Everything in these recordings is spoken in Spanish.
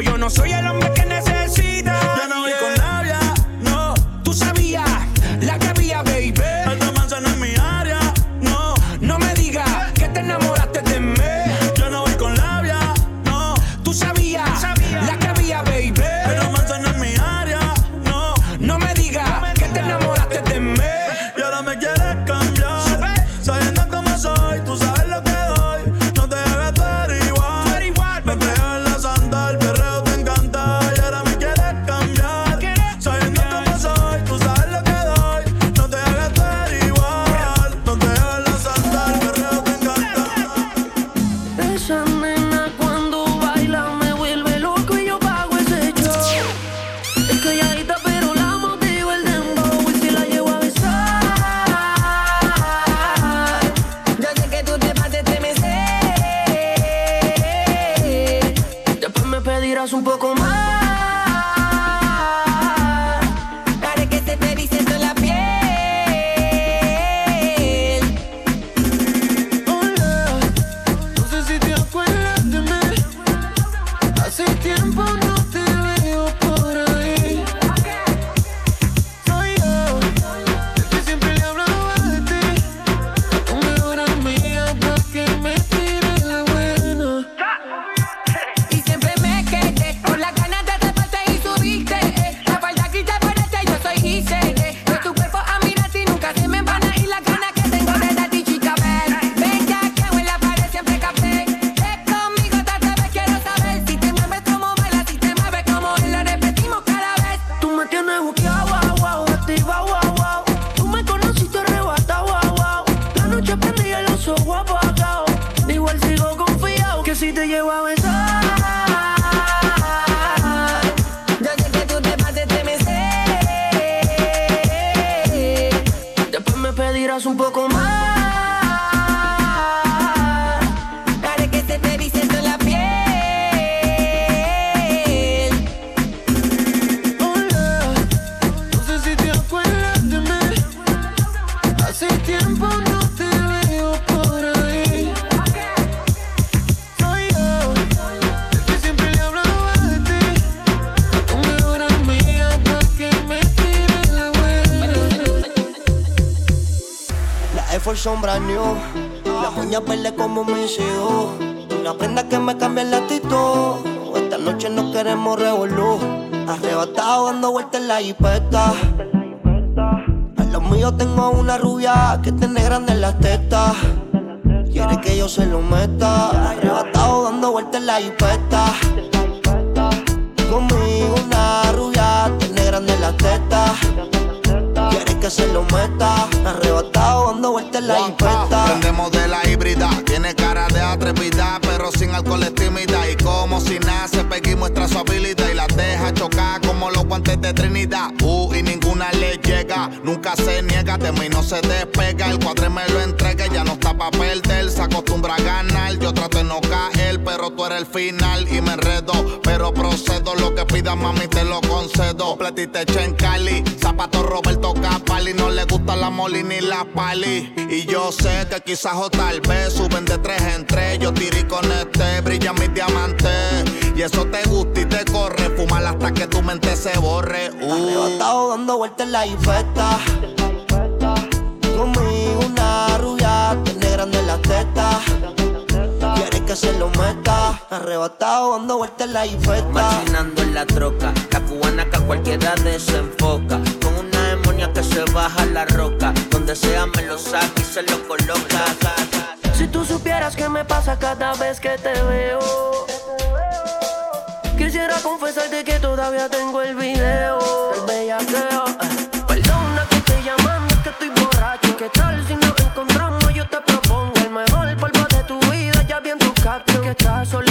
yo no soy el hombre un poco más. Sombra new. Las uñas verdes como me hijo. Una prenda que me cambia el actitud. Esta noche no queremos revolú. Arrebatado dando vueltas en la hipeta. A los míos tengo una rubia que tiene grande en las tetas. Quiere que yo se lo meta. Arrebatado dando vueltas en la hipeta. Conmigo una rubia tiene grande en las tetas que se lo meta. Arrebatado dando vueltas en la infesta. Prendemos de la híbrida, tiene cara de atrevida, pero sin alcohol es tímida. Y como si nace, Peggy muestra su habilidad y la deja chocar como los guantes de Trinidad. Uh, y ninguna le llega, nunca se niega, de mí no se despega. El cuadre me lo entrega, ya no está pa' perder, se acostumbra a ganar. Yo trato de no caer, pero tú eres el final y me enredo. Pero procedo, lo que pida mami te lo concedo. Platite en Cali, zapato Roberto Capa y no le gusta la moli ni la pali. Y yo sé que quizás o tal vez suben de tres en tres. Yo tiré con este, brilla mi diamante. Y eso te gusta y te corre. Fumar hasta que tu mente se borre. Uh. Arrebatado dando vueltas en la infesta. Conmigo una rubia, tiene grande la teta. Que se lo meta. Arrebatado dando vueltas en la infesta. Machinando en la troca. La cubana que a cualquiera desenfoca la que se baja la roca. Donde sea me lo saca y se lo coloca. Si tú supieras qué me pasa cada vez que te veo. Quisiera confesarte que todavía tengo el video. Bellaqueo. Eh. Perdona que estoy llamando, que estoy borracho. ¿Qué tal si nos que estás solita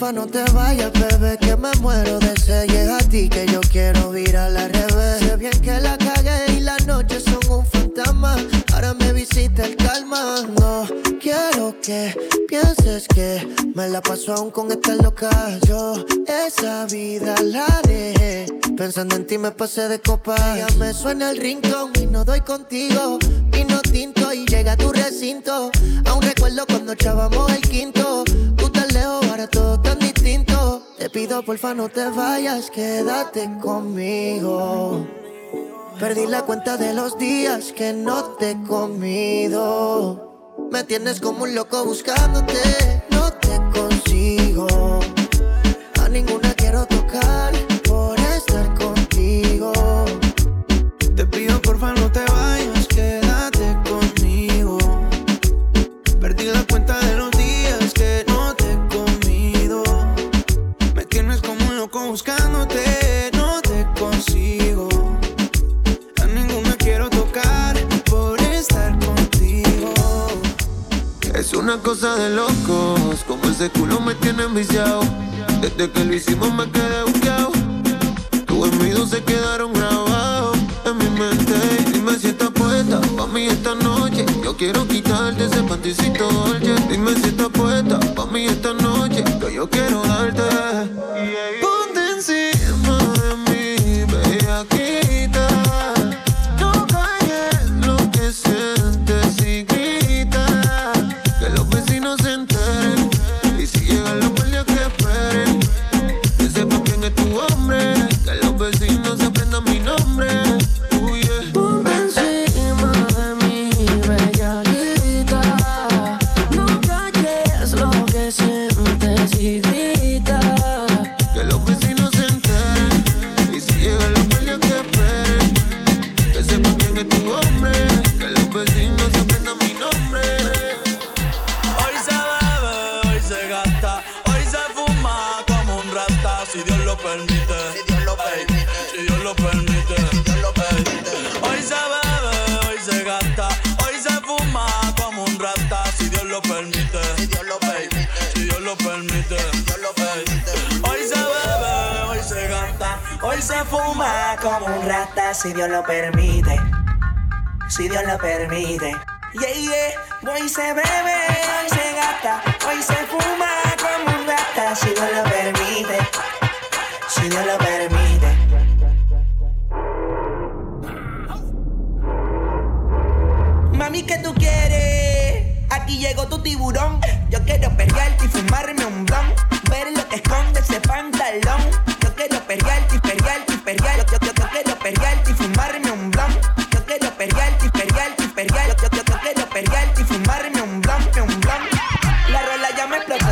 no te vayas, bebé, que me muero de sed. Llega a ti que yo quiero ir a la revés. Sé bien que la cagué y las noches son un fantasma Ahora me visita el calma. No quiero que pienses que me la paso aún con esta loca. Yo esa vida la dejé. Pensando en ti me pasé de copa. Ya me suena el rincón y no doy contigo. Vino tinto y llega a tu recinto. Aún recuerdo cuando echábamos el quinto. Te lejos, tan distinto. Te pido porfa no te vayas, quédate conmigo. Perdí la cuenta de los días que no te he comido. Me tienes como un loco buscándote, no te consigo. Hoy se bebe, hoy se gasta, hoy se fuma como un rata, si Dios lo permite. Si Dios lo permite. Yeah. Hoy se bebe, hoy se gasta, hoy se fuma como un rata, si Dios lo permite. Si Dios lo permite. Mami, ¿qué tú quieres? Aquí llegó tu tiburón. Yo quiero perrearte y fumarme un blon. Ver lo que esconde ese pantalón. Yo quiero perrearte y perrearte y perrearte. Yo, yo, yo quiero perrearte y fumarme un blon. Yo quiero perrearte y perrearte y perrearte. Yo, yo, yo quiero perrearte y fumarme un blon, un blon. La rola ya me explotó.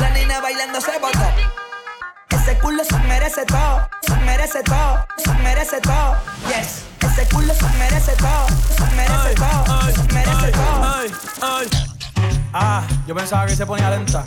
La nena bailando se botó. Ese culo se merece todo, se merece todo, se merece todo. Yes, ese culo se merece todo, se merece todo, se merece Ah, yo pensaba que se ponía lenta.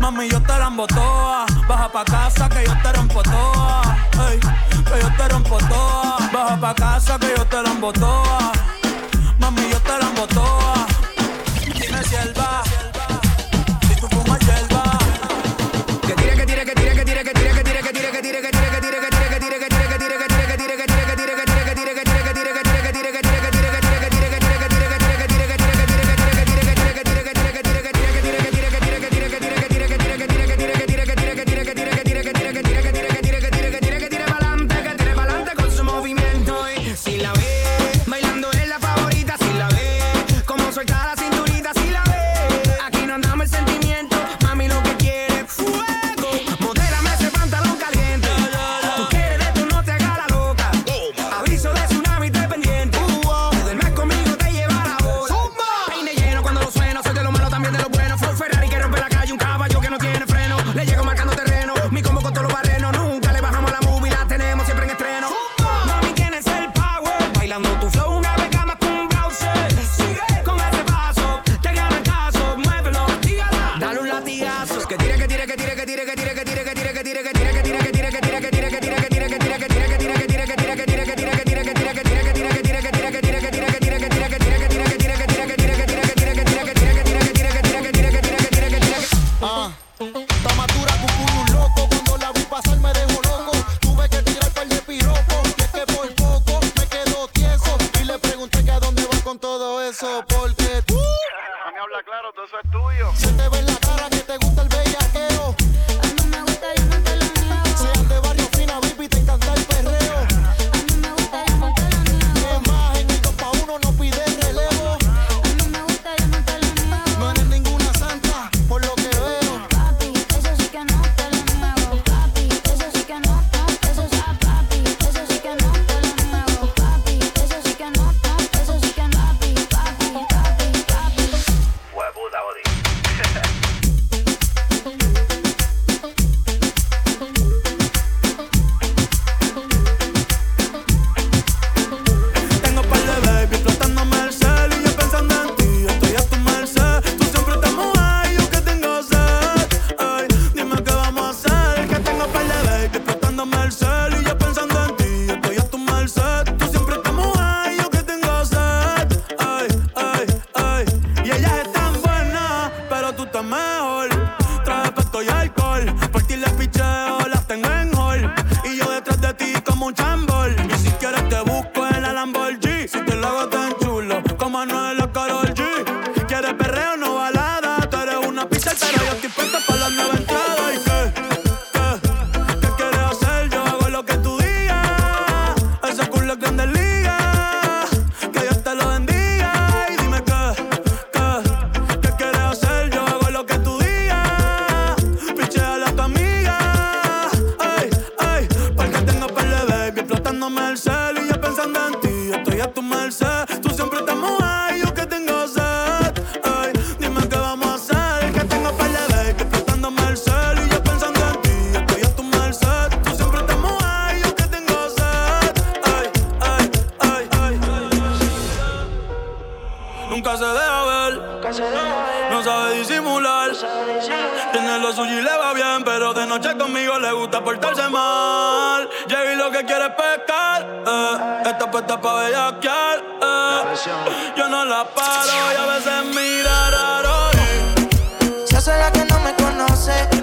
Mami, yo te la toa. Baja pa' casa que yo te rompo toa. Que yo te rompo toa. Baja pa' casa que yo te la toa. Como las 512. Me la como entera que no me conoce.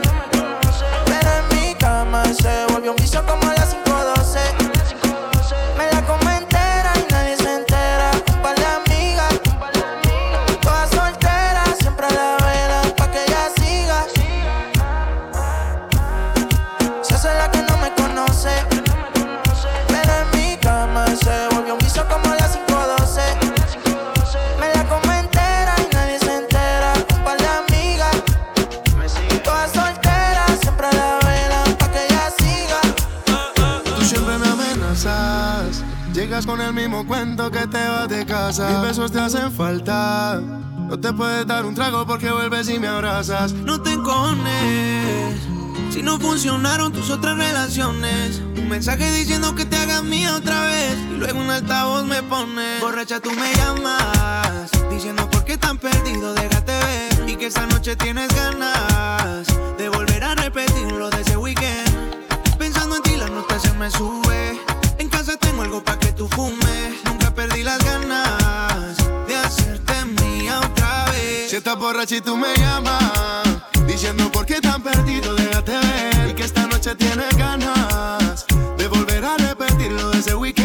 Besos te hacen falta. No te puedes dar un trago porque vuelves y me abrazas. No te encones. Si no funcionaron tus otras relaciones. Un mensaje diciendo que te hagas mía otra vez. Y luego un altavoz me pone. Borracha, tú me llamas. Diciendo por qué tan perdido, déjate ver. Y que esta noche tienes ganas de volver a repetir lo de ese weekend. Pensando en ti, la nota se me sube. En casa tengo algo para que tú fumes. Nunca perdí las ganas Si estás borracha y tú me llamas. Diciendo por qué tan perdido, déjate ver. Y que esta noche tienes ganas de volver a repetir lo de ese weekend.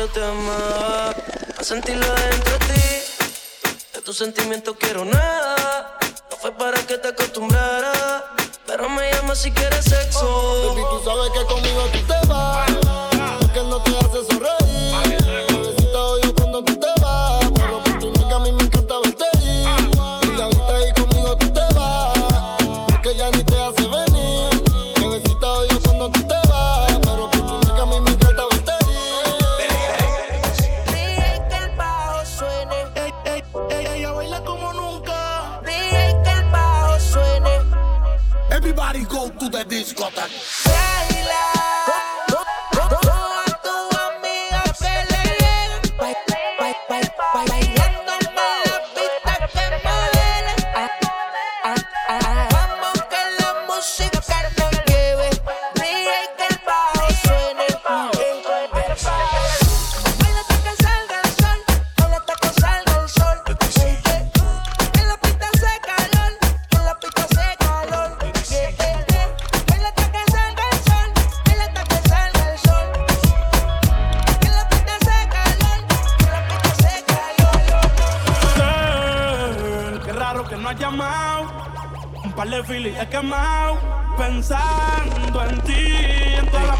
Yo te amaba, a sentirlo dentro de ti. De tus sentimientos quiero nada, no fue para que te acostumbrara. Pero me llama si quieres sexo. Baby, tú sabes que conmigo tú te vas. Quemado. Pensando en ti, en todas las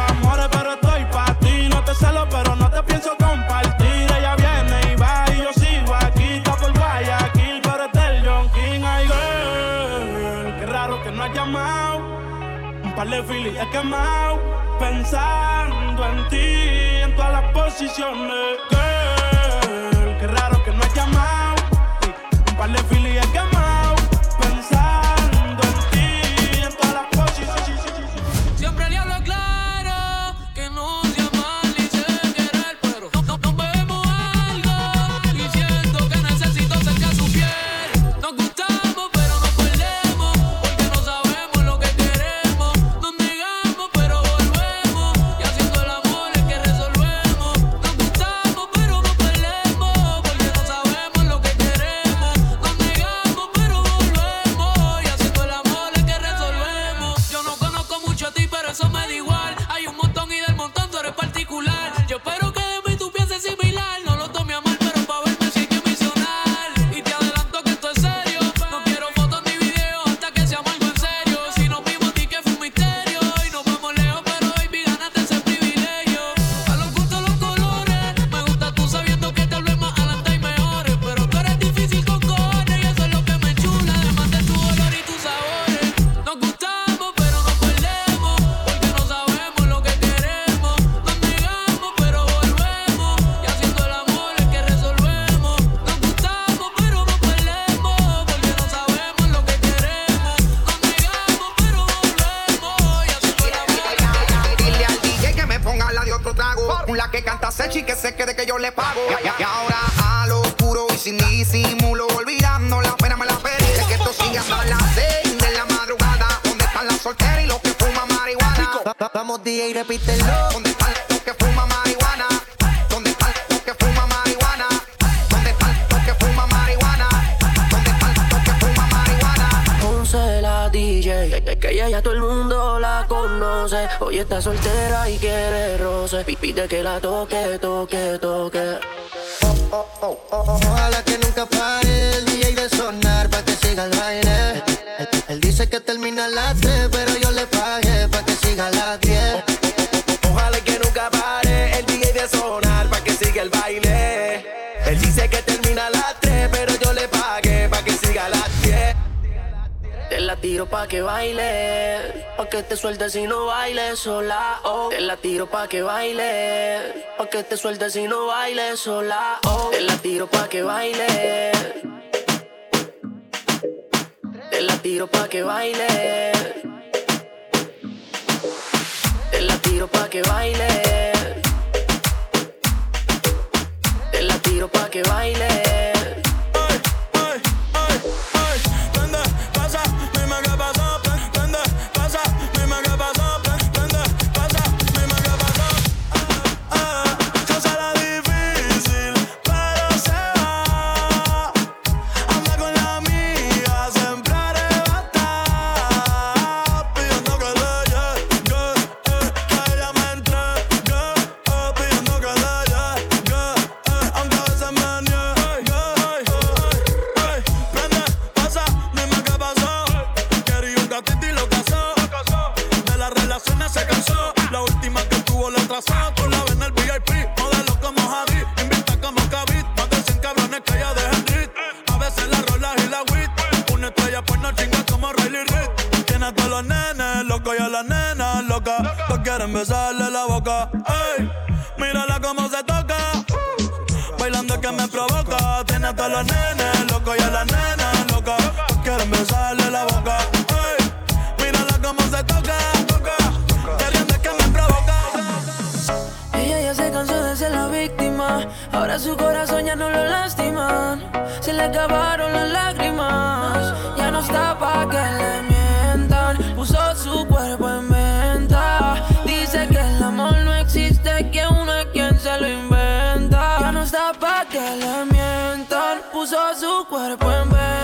amores, pero estoy pa' ti. No te celo, pero no te pienso compartir. Ella viene y va y yo sigo aquí. Pero es del John King. Ay, girl, qué raro que no has llamado. Un par de filis quemado. Pensando en ti, en todas las posiciones. Gucci que se quede que yo le pago. Y, y- y ahora a lo oscuro y sin disimulo, olvidando la pena me la pedí. Es que esto sigue hasta las seis de la madrugada. ¿Dónde están las solteras y los que fuman marihuana? Va- va- Vamos DJ, repítelo. ¿Dónde están los que fuman marihuana? ¿Dónde están los que fuman marihuana? ¿Dónde están los que fuman marihuana? ¿Dónde están los que fuman marihuana? Ponce la DJ, es que ella ya todo el mundo conoce. Hoy está soltera y quiere roce. Pi- Pide que la toque, toque, toque. Pa' que baile, pa' que te sueltes si no bailes sola. Oh. Te la tiro pa' que baile, pa' que te sueltes si no bailes sola. Oh. Te la tiro pa' que baile. Te la tiro pa' que baile. Te la tiro pa' que baile. Te la tiro pa' que baile. Que uno es quien se lo inventa. Ya no está pa' que le mientan. Puso su cuerpo en venta.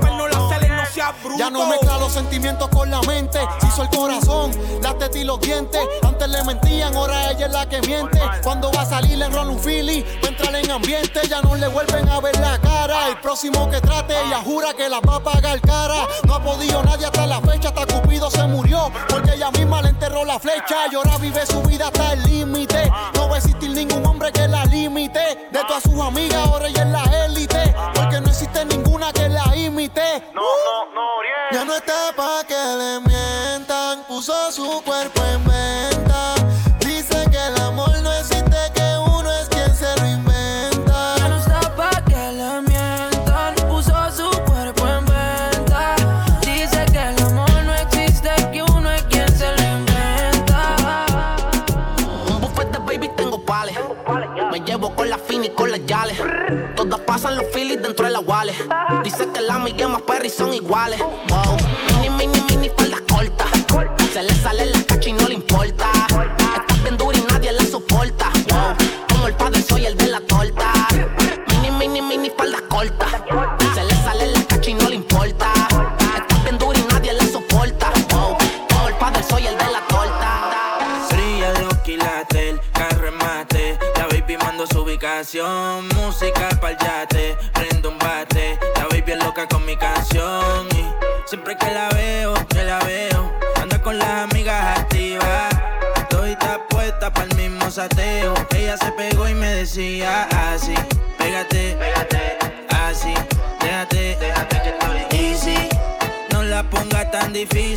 seas bruto. Ya no mezcla los sentimientos con la mente. Se hizo el corazón, las tetas y los dientes. Antes le mentían, ahora ella es la que miente. Cuando va a salir le enrola un a entrar en ambiente. Ya no le vuelven a ver la cara. El próximo que trate, ella jura que la va a pagar cara. No ha podido nadie hasta la fecha, hasta Cupido se murió. Porque ella misma le enterró la flecha. Y ahora vive su vida hasta el límite. No va a existir ningún hombre que la limite. De todas sus amigas, ahora ella Puso su cuerpo en venta. Dice que el amor no existe, que uno es quien se lo inventa. Ya no está pa' que le mientan. Puso su cuerpo en venta. Dice que el amor no existe, que uno es quien se lo inventa. Un bufete, baby, tengo pales. Me llevo con la fina y con las yales. Todas pasan los feelings dentro de la wallet. Dice que la amiga más perry son iguales. Wow.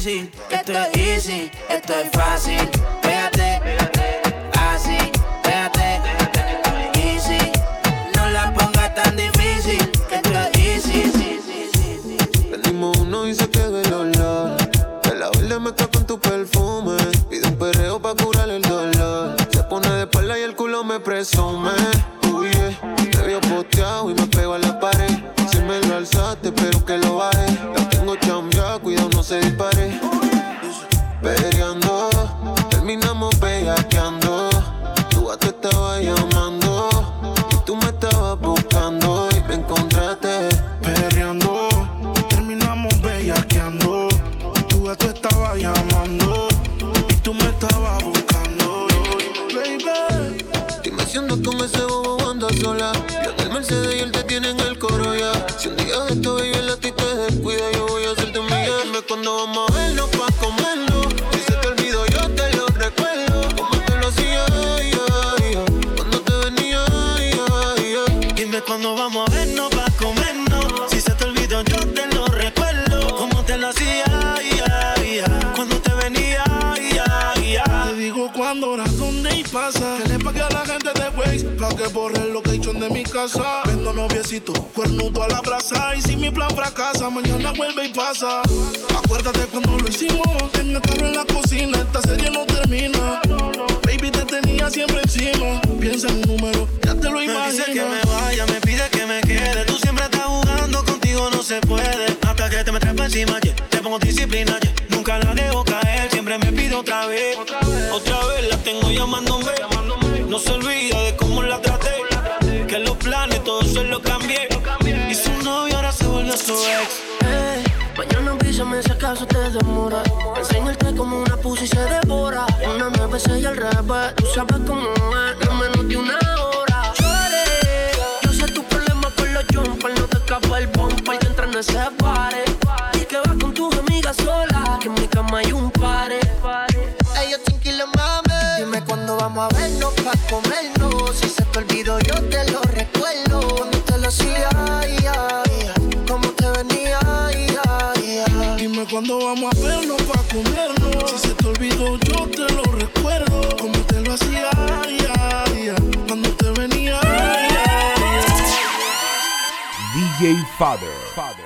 Difícil, esto es easy, esto es fácil. Pégate, pégate, así, que estoy easy. No la ponga tan difícil, esto es easy. Prendimos uno y se quedó el olor. De la me con tu perfume. Pide un perreo pa' curar el dolor. Se pone de espalda y el culo me presume. Cuándo vamos a vernos pa' comernos. Si se te olvidó, yo te lo recuerdo. Como te lo hacía, ay, ay. cuando te venía, ay. te digo cuándo, hora, dónde y pasa. Que le pague a la gente de Waze pa' que borre el location de mi casa. Vendo noviecito, cuernudo a la brasa. Y si mi plan fracasa, mañana vuelve y pasa. Acuérdate cuando lo hicimos. En el carro en la cocina, esta serie no termina. Baby, te tenía siempre encima. Piensa en un número, ya te lo Me imaginas. dice que me vaya, me pide que me quede. Tú siempre estás jugando, contigo no se puede. Hasta que te me trepa encima, yeah. te pongo disciplina, yeah. nunca la dejo caer. Siempre me pide otra vez, otra vez la tengo llamándome. No se olvida de cómo los cambié. Y su novio ahora se volvió su ex. Mañana avísame si acaso te demora. Enseñarte como una pussy se devora. Una me besé y al revés. Tú sabes cómo es, en menos de una hora. Chore, yo sé tu problema con los jumpers. No te escapa el bumper que entra en ese pare. Y que vas con tus amigas solas. Que en mi cama hay un pare. Ellos tranquilos, mami. Dime cuándo vamos a vernos pa' comernos. Cuándo vamos a vernos pa' comernos. Si se te yo te lo recuerdo. Como te lo hacía, ay, ay. Cuando te venía, ay. DJ Father. Father.